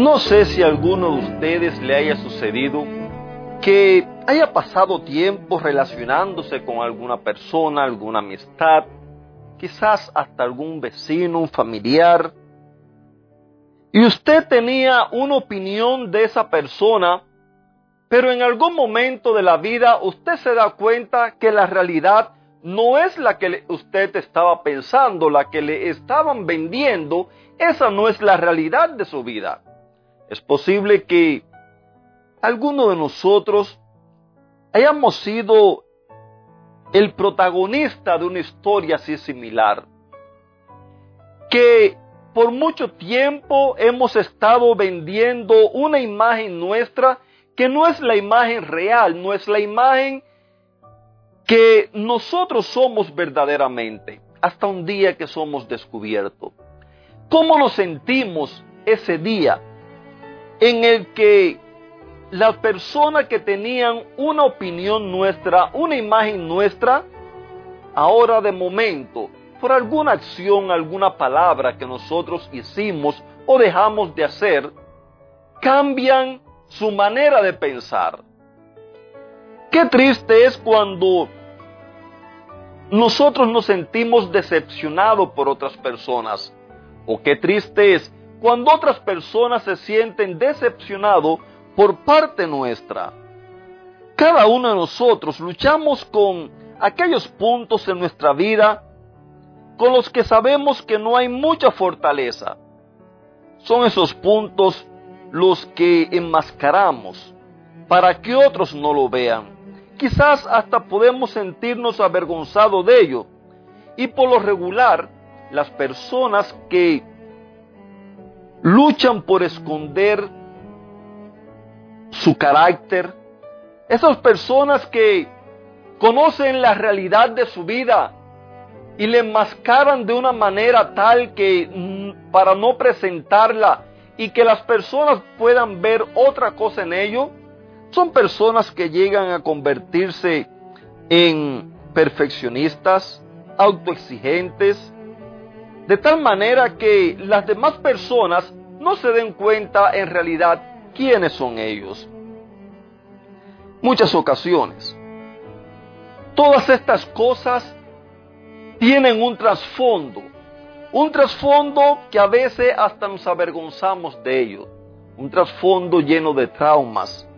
No sé si a alguno de ustedes le haya sucedido que haya pasado tiempo relacionándose con alguna persona, alguna amistad, quizás hasta algún vecino, un familiar, y usted tenía una opinión de esa persona, pero en algún momento de la vida usted se da cuenta que la realidad no es la que usted estaba pensando, la que le estaban vendiendo, esa no es la realidad de su vida. Es posible que alguno de nosotros hayamos sido el protagonista de una historia así similar. Que por mucho tiempo hemos estado vendiendo una imagen nuestra que no es la imagen real, no es la imagen que nosotros somos verdaderamente, hasta un día que somos descubiertos. ¿Cómo nos sentimos ese día? En el que las personas que tenían una opinión nuestra, una imagen nuestra, ahora de momento, por alguna acción, alguna palabra que nosotros hicimos o dejamos de hacer, cambian su manera de pensar. Qué triste es cuando nosotros nos sentimos decepcionados por otras personas. O qué triste es cuando otras personas se sienten decepcionados por parte nuestra. Cada uno de nosotros luchamos con aquellos puntos en nuestra vida con los que sabemos que no hay mucha fortaleza. Son esos puntos los que enmascaramos para que otros no lo vean. Quizás hasta podemos sentirnos avergonzados de ello. Y por lo regular, las personas que luchan por esconder su carácter. Esas personas que conocen la realidad de su vida y le enmascaran de una manera tal que mm, para no presentarla y que las personas puedan ver otra cosa en ello, son personas que llegan a convertirse en perfeccionistas, autoexigentes, de tal manera que las demás personas no se den cuenta en realidad quiénes son ellos. Muchas ocasiones, todas estas cosas tienen un trasfondo, un trasfondo que a veces hasta nos avergonzamos de ello, un trasfondo lleno de traumas,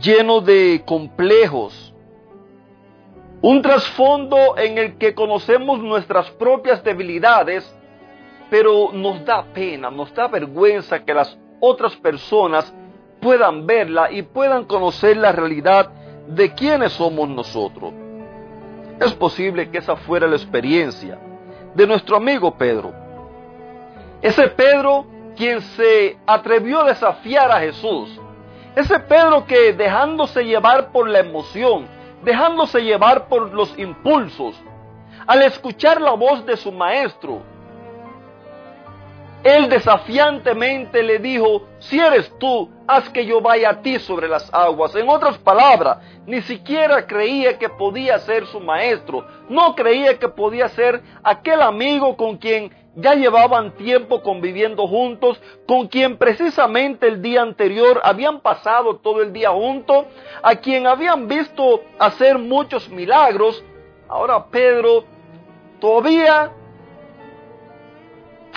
lleno de complejos, un trasfondo en el que conocemos nuestras propias debilidades, pero nos da pena, nos da vergüenza que las otras personas puedan verla y puedan conocer la realidad de quiénes somos nosotros. Es posible que esa fuera la experiencia de nuestro amigo Pedro. Ese Pedro quien se atrevió a desafiar a Jesús. Ese Pedro que dejándose llevar por la emoción, dejándose llevar por los impulsos. Al escuchar la voz de su maestro, él desafiantemente le dijo, si eres tú, haz que yo vaya a ti sobre las aguas. En otras palabras, ni siquiera creía que podía ser su maestro, no creía que podía ser aquel amigo con quien ya llevaban tiempo conviviendo juntos, con quien precisamente el día anterior habían pasado todo el día juntos, a quien habían visto hacer muchos milagros. Ahora Pedro todavía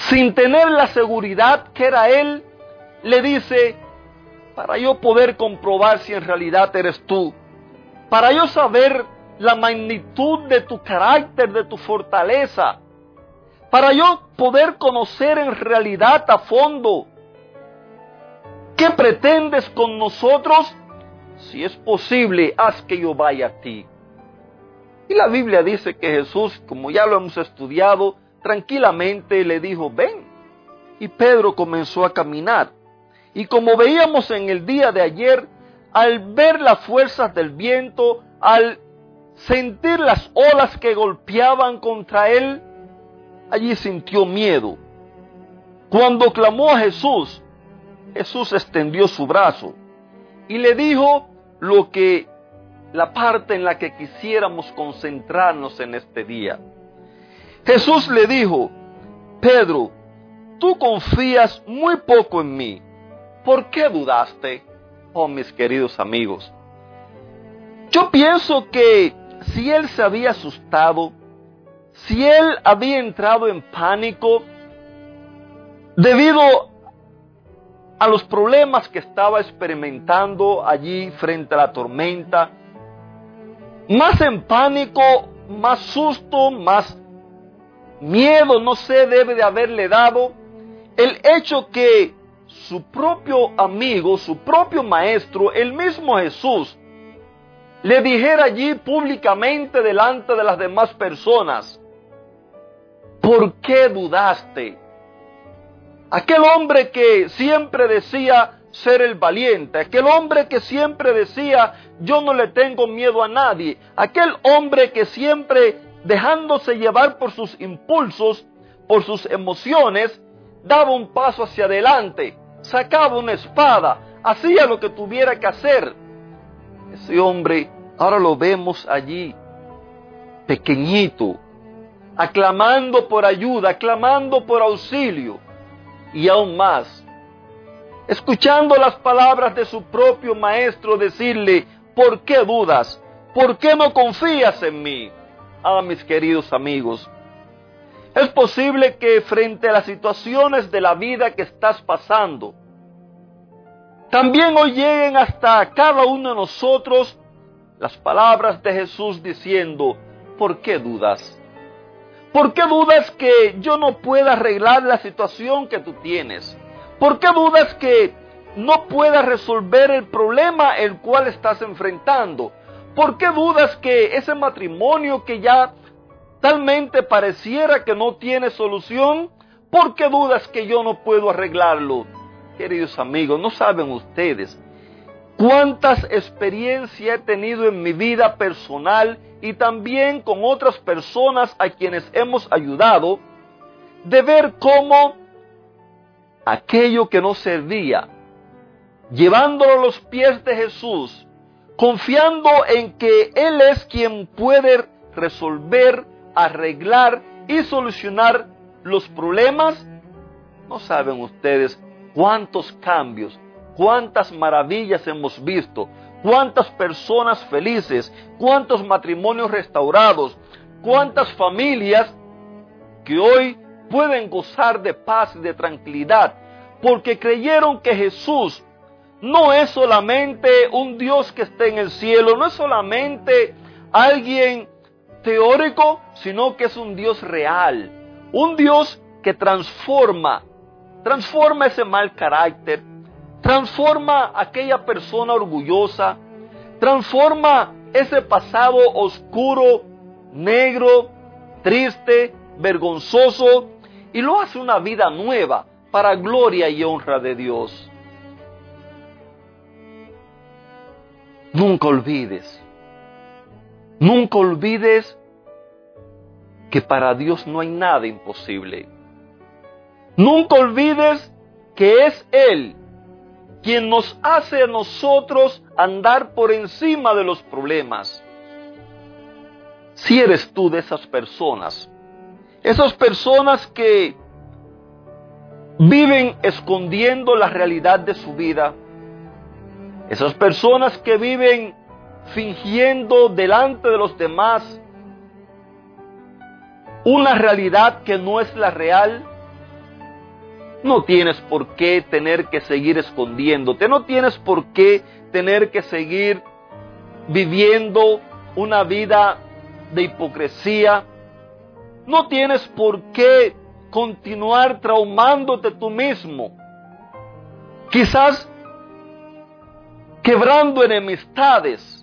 sin tener la seguridad que era él, le dice, para yo poder comprobar si en realidad eres tú, para yo saber la magnitud de tu carácter, de tu fortaleza, para yo poder conocer en realidad a fondo qué pretendes con nosotros, si es posible, haz que yo vaya a ti. Y la Biblia dice que Jesús, como ya lo hemos estudiado, tranquilamente le dijo, ven. y Pedro comenzó a caminar. Y como veíamos en el día de ayer, al ver las fuerzas del viento, al sentir las olas que golpeaban contra él, allí sintió miedo. Cuando clamó a Jesús, Jesús extendió su brazo y le dijo lo que la parte en la que quisiéramos concentrarnos en este día. Jesús le dijo, Pedro, tú confías muy poco en mí. ¿Por qué dudaste? Oh, mis queridos amigos. Yo pienso que si él se había asustado, si él había entrado en pánico debido a los problemas que estaba experimentando allí frente a la tormenta, más en pánico, más susto, más miedo, no sé, debe de haberle dado el hecho que su propio amigo, su propio maestro, el mismo Jesús, le dijera allí públicamente delante de las demás personas, ¿por qué dudaste? Aquel hombre que siempre decía ser el valiente, aquel hombre que siempre decía yo no le tengo miedo a nadie, aquel hombre que siempre dejándose llevar por sus impulsos, por sus emociones, daba un paso hacia adelante, sacaba una espada, hacía lo que tuviera que hacer. Ese hombre, ahora lo vemos allí, pequeñito, aclamando por ayuda, aclamando por auxilio, y aún más, escuchando las palabras de su propio maestro decirle, ¿por qué dudas? ¿Por qué no confías en mí? Ah, mis queridos amigos, es posible que frente a las situaciones de la vida que estás pasando, también hoy lleguen hasta cada uno de nosotros las palabras de Jesús diciendo, ¿por qué dudas? ¿Por qué dudas que yo no pueda arreglar la situación que tú tienes? ¿Por qué dudas que no pueda resolver el problema el cual estás enfrentando? ¿Por qué dudas que ese matrimonio que ya talmente pareciera que no tiene solución? ¿Por qué dudas que yo no puedo arreglarlo? Queridos amigos, no saben ustedes cuántas experiencias he tenido en mi vida personal y también con otras personas a quienes hemos ayudado, de ver cómo aquello que no servía, llevándolo a los pies de Jesús, confiando en que Él es quien puede resolver, arreglar y solucionar los problemas, no saben ustedes cuántos cambios, cuántas maravillas hemos visto, cuántas personas felices, cuántos matrimonios restaurados, cuántas familias que hoy pueden gozar de paz y de tranquilidad, porque creyeron que Jesús no es solamente un Dios que está en el cielo, no es solamente alguien teórico, sino que es un Dios real, un Dios que transforma, transforma ese mal carácter, transforma aquella persona orgullosa, transforma ese pasado oscuro, negro, triste, vergonzoso, y lo hace una vida nueva para gloria y honra de Dios. Nunca olvides, nunca olvides que para Dios no hay nada imposible. Nunca olvides que es Él quien nos hace a nosotros andar por encima de los problemas. Si eres tú de esas personas, esas personas que viven escondiendo la realidad de su vida, esas personas que viven fingiendo delante de los demás una realidad que no es la real, no tienes por qué tener que seguir escondiéndote, no tienes por qué tener que seguir viviendo una vida de hipocresía, no tienes por qué continuar traumándote tú mismo. Quizás quebrando enemistades.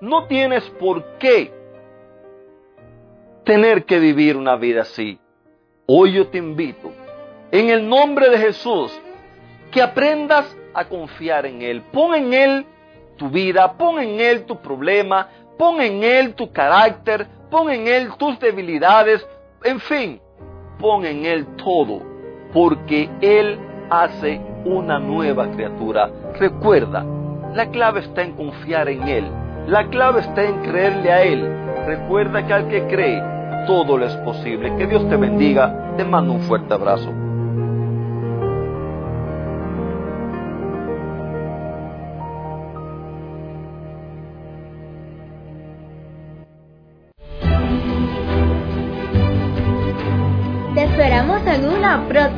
No tienes por qué tener que vivir una vida así. Hoy yo te invito En el nombre de Jesús, que aprendas a confiar en Él. Pon en Él tu vida, pon en Él tu problema, pon en Él tu carácter, pon en Él tus debilidades, en fin, pon en Él todo, porque Él hace una nueva criatura. Recuerda, la clave está en confiar en Él, la clave está en creerle a Él. Recuerda que al que cree, todo le es posible. Que Dios te bendiga, te mando un fuerte abrazo.